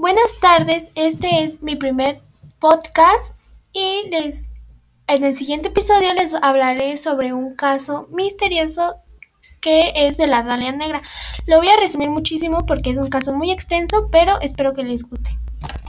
Buenas tardes, este es mi primer podcast y les en el siguiente episodio les hablaré sobre un caso misterioso que es de la Dalia Negra. Lo voy a resumir muchísimo porque es un caso muy extenso, pero espero que les guste.